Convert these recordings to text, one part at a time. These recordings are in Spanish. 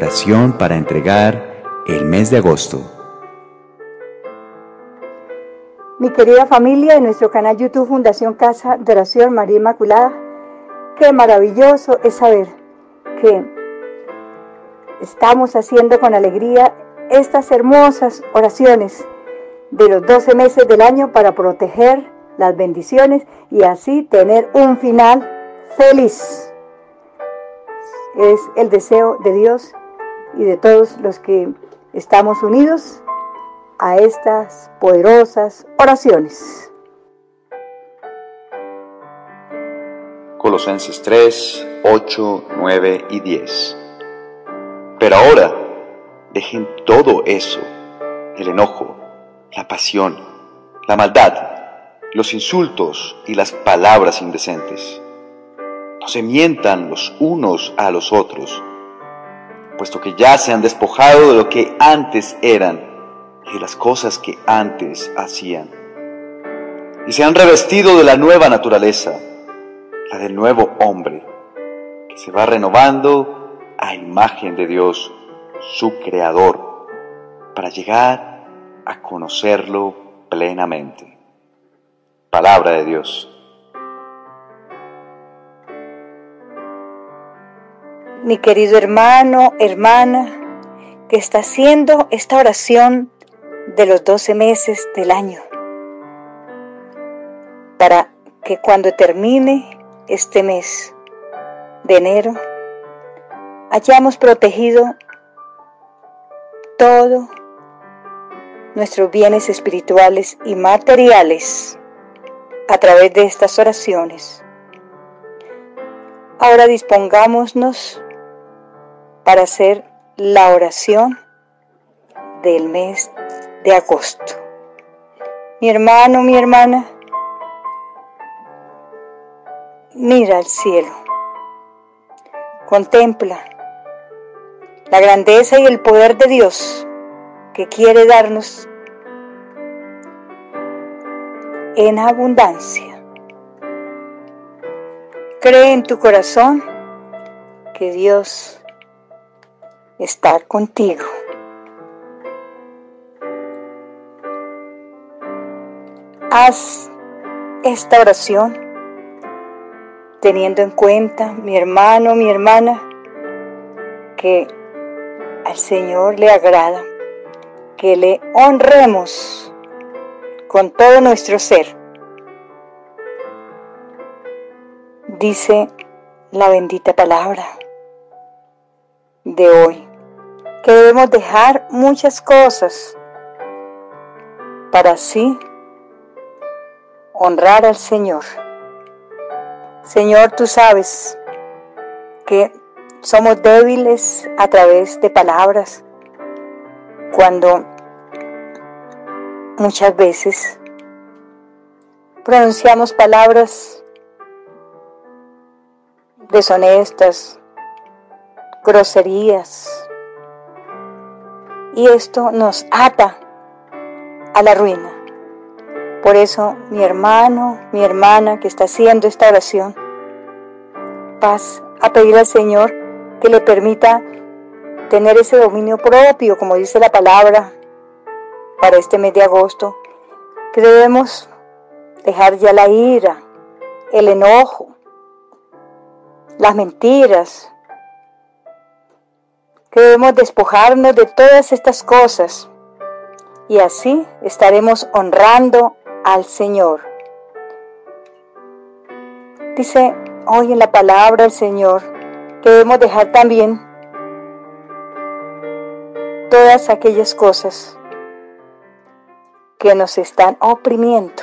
oración para entregar el mes de agosto. Mi querida familia de nuestro canal YouTube Fundación Casa de Oración María Inmaculada, qué maravilloso es saber que estamos haciendo con alegría estas hermosas oraciones de los 12 meses del año para proteger las bendiciones y así tener un final feliz. Es el deseo de Dios y de todos los que estamos unidos a estas poderosas oraciones. Colosenses 3, 8, 9 y 10. Pero ahora dejen todo eso, el enojo, la pasión, la maldad, los insultos y las palabras indecentes. No se mientan los unos a los otros, puesto que ya se han despojado de lo que antes eran y de las cosas que antes hacían. Y se han revestido de la nueva naturaleza, la del nuevo hombre, que se va renovando a imagen de Dios, su Creador, para llegar a conocerlo plenamente. Palabra de Dios. Mi querido hermano, hermana, que está haciendo esta oración de los 12 meses del año, para que cuando termine este mes de enero, hayamos protegido todo nuestros bienes espirituales y materiales a través de estas oraciones. Ahora dispongámonos para hacer la oración del mes de agosto. Mi hermano, mi hermana, mira al cielo, contempla la grandeza y el poder de Dios que quiere darnos en abundancia. Cree en tu corazón que Dios está contigo. Haz esta oración teniendo en cuenta, mi hermano, mi hermana, que al Señor le agrada que le honremos con todo nuestro ser. Dice la bendita palabra de hoy, que debemos dejar muchas cosas para así honrar al Señor. Señor, tú sabes que somos débiles a través de palabras, cuando muchas veces pronunciamos palabras deshonestas, groserías, y esto nos ata a la ruina. Por eso, mi hermano, mi hermana que está haciendo esta oración, vas a pedir al Señor que le permita tener ese dominio propio, como dice la palabra, para este mes de agosto, que debemos dejar ya la ira, el enojo, las mentiras, que debemos despojarnos de todas estas cosas y así estaremos honrando al Señor. Dice hoy en la palabra el Señor que debemos dejar también todas aquellas cosas que nos están oprimiendo.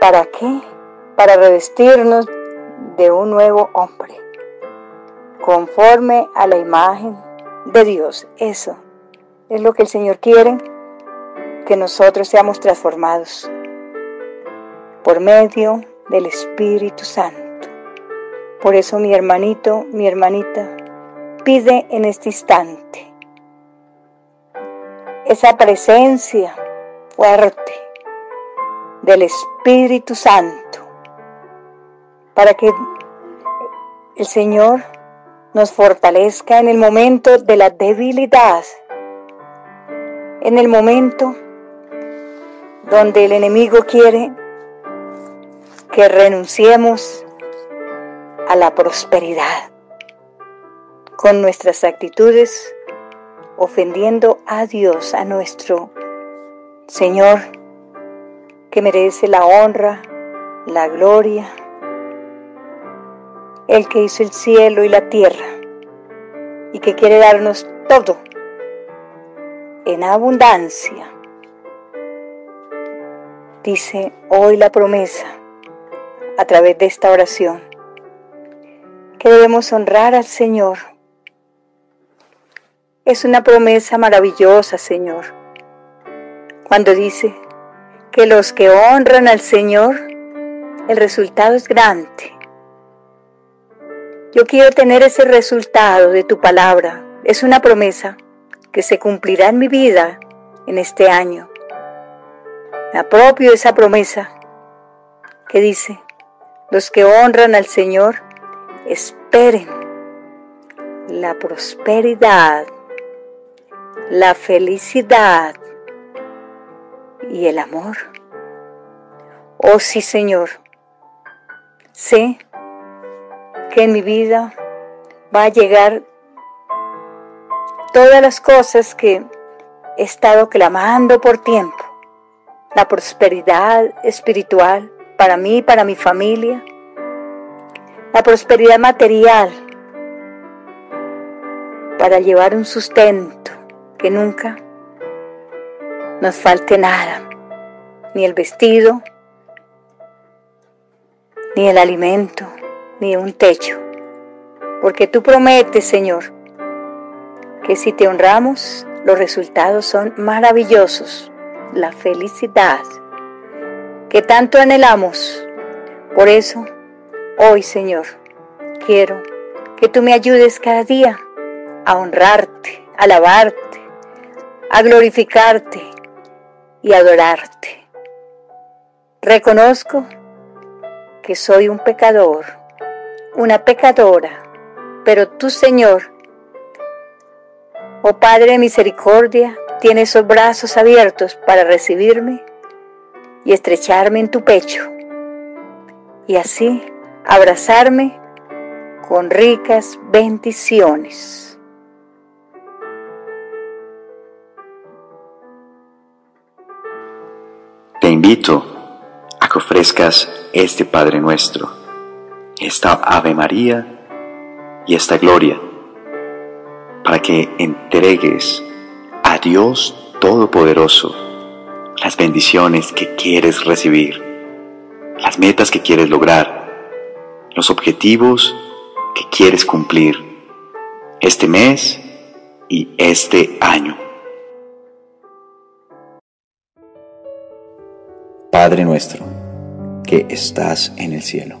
¿Para qué? Para revestirnos de un nuevo hombre, conforme a la imagen de Dios. Eso es lo que el Señor quiere, que nosotros seamos transformados por medio del Espíritu Santo. Por eso mi hermanito, mi hermanita, pide en este instante esa presencia fuerte del Espíritu Santo para que el Señor nos fortalezca en el momento de la debilidad, en el momento donde el enemigo quiere que renunciemos a la prosperidad con nuestras actitudes, ofendiendo a Dios, a nuestro Señor, que merece la honra, la gloria, el que hizo el cielo y la tierra y que quiere darnos todo en abundancia. Dice hoy la promesa a través de esta oración que debemos honrar al Señor. Es una promesa maravillosa, Señor, cuando dice que los que honran al Señor, el resultado es grande. Yo quiero tener ese resultado de tu palabra. Es una promesa que se cumplirá en mi vida en este año. Me apropio esa promesa que dice, los que honran al Señor, esperen la prosperidad, la felicidad y el amor. Oh sí, Señor, sé que en mi vida va a llegar todas las cosas que he estado clamando por tiempo. La prosperidad espiritual para mí, para mi familia, la prosperidad material, para llevar un sustento que nunca nos falte nada, ni el vestido, ni el alimento, ni un techo. Porque tú prometes, Señor, que si te honramos, los resultados son maravillosos. La felicidad que tanto anhelamos. Por eso, Hoy, Señor, quiero que tú me ayudes cada día a honrarte, a alabarte, a glorificarte y adorarte. Reconozco que soy un pecador, una pecadora, pero tú, Señor, oh Padre de misericordia, tienes esos brazos abiertos para recibirme y estrecharme en tu pecho. Y así abrazarme con ricas bendiciones. Te invito a que ofrezcas este Padre nuestro, esta Ave María y esta Gloria, para que entregues a Dios Todopoderoso las bendiciones que quieres recibir, las metas que quieres lograr los objetivos que quieres cumplir este mes y este año. Padre nuestro, que estás en el cielo,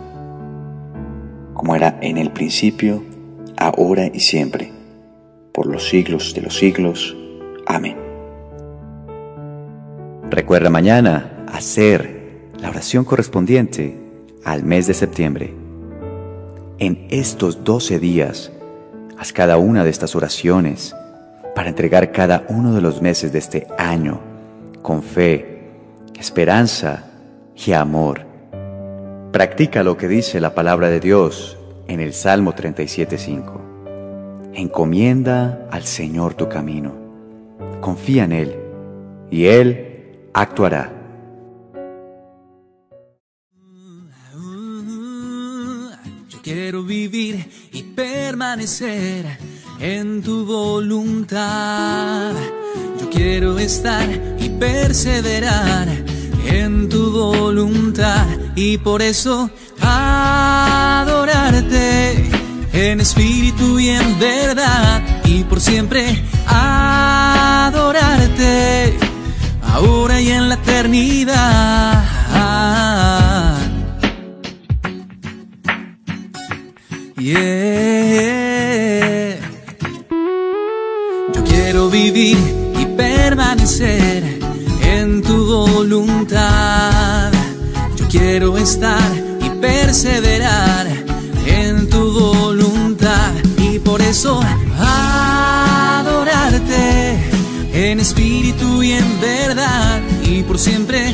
como era en el principio, ahora y siempre, por los siglos de los siglos. Amén. Recuerda mañana hacer la oración correspondiente al mes de septiembre. En estos doce días, haz cada una de estas oraciones para entregar cada uno de los meses de este año con fe, esperanza y amor. Practica lo que dice la palabra de Dios en el Salmo 37.5. Encomienda al Señor tu camino, confía en Él y Él actuará. Yo quiero vivir y permanecer en tu voluntad. Yo quiero estar y perseverar en tu voluntad y por eso adorarte en espíritu y en verdad y por siempre adorarte ahora y en la eternidad. Yeah. Yo quiero vivir y permanecer voluntad. Yo quiero estar y perseverar en tu voluntad y por eso adorarte en espíritu y en verdad y por siempre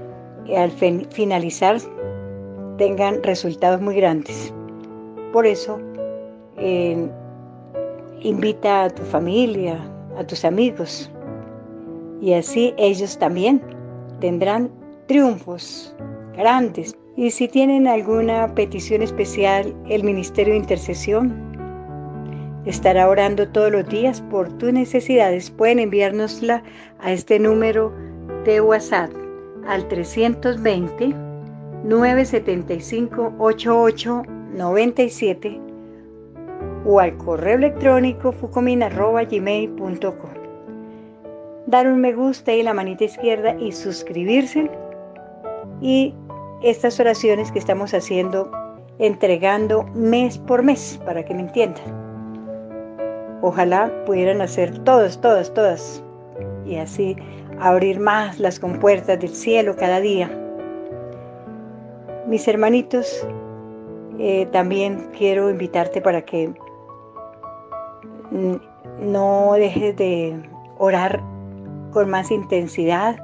al finalizar tengan resultados muy grandes. Por eso, eh, invita a tu familia, a tus amigos, y así ellos también tendrán triunfos grandes. Y si tienen alguna petición especial, el Ministerio de Intercesión estará orando todos los días por tus necesidades. Pueden enviárnosla a este número de WhatsApp al 320 975 8897 o al correo electrónico fucomin.gmail.com. Dar un me gusta y la manita izquierda y suscribirse. Y estas oraciones que estamos haciendo, entregando mes por mes, para que me entiendan. Ojalá pudieran hacer todas, todas, todas. Y así abrir más las compuertas del cielo cada día. Mis hermanitos, eh, también quiero invitarte para que no dejes de orar con más intensidad,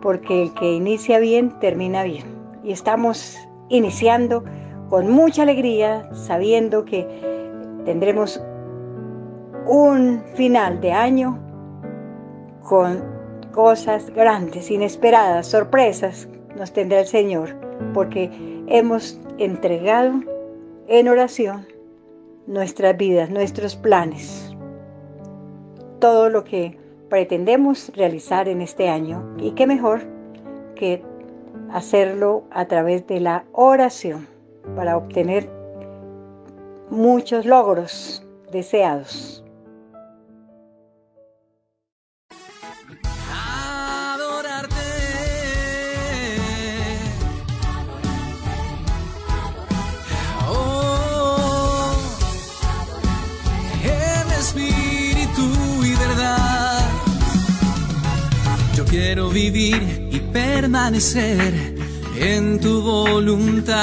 porque el que inicia bien, termina bien. Y estamos iniciando con mucha alegría, sabiendo que tendremos un final de año con cosas grandes, inesperadas, sorpresas nos tendrá el Señor, porque hemos entregado en oración nuestras vidas, nuestros planes, todo lo que pretendemos realizar en este año. Y qué mejor que hacerlo a través de la oración para obtener muchos logros deseados. Vivir y permanecer en tu voluntad.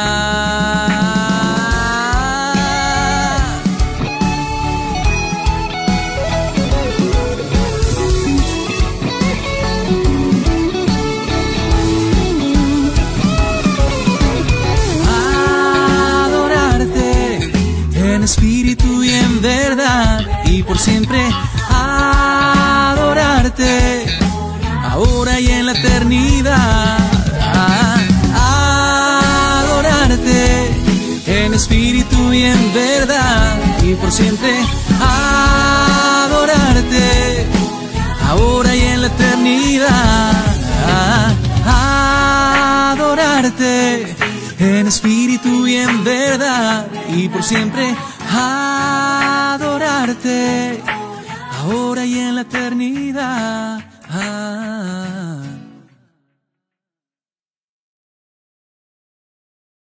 Espíritu y en verdad y por siempre adorarte ahora y en la eternidad. Adorarte en espíritu y en verdad y por siempre adorarte ahora y en la eternidad.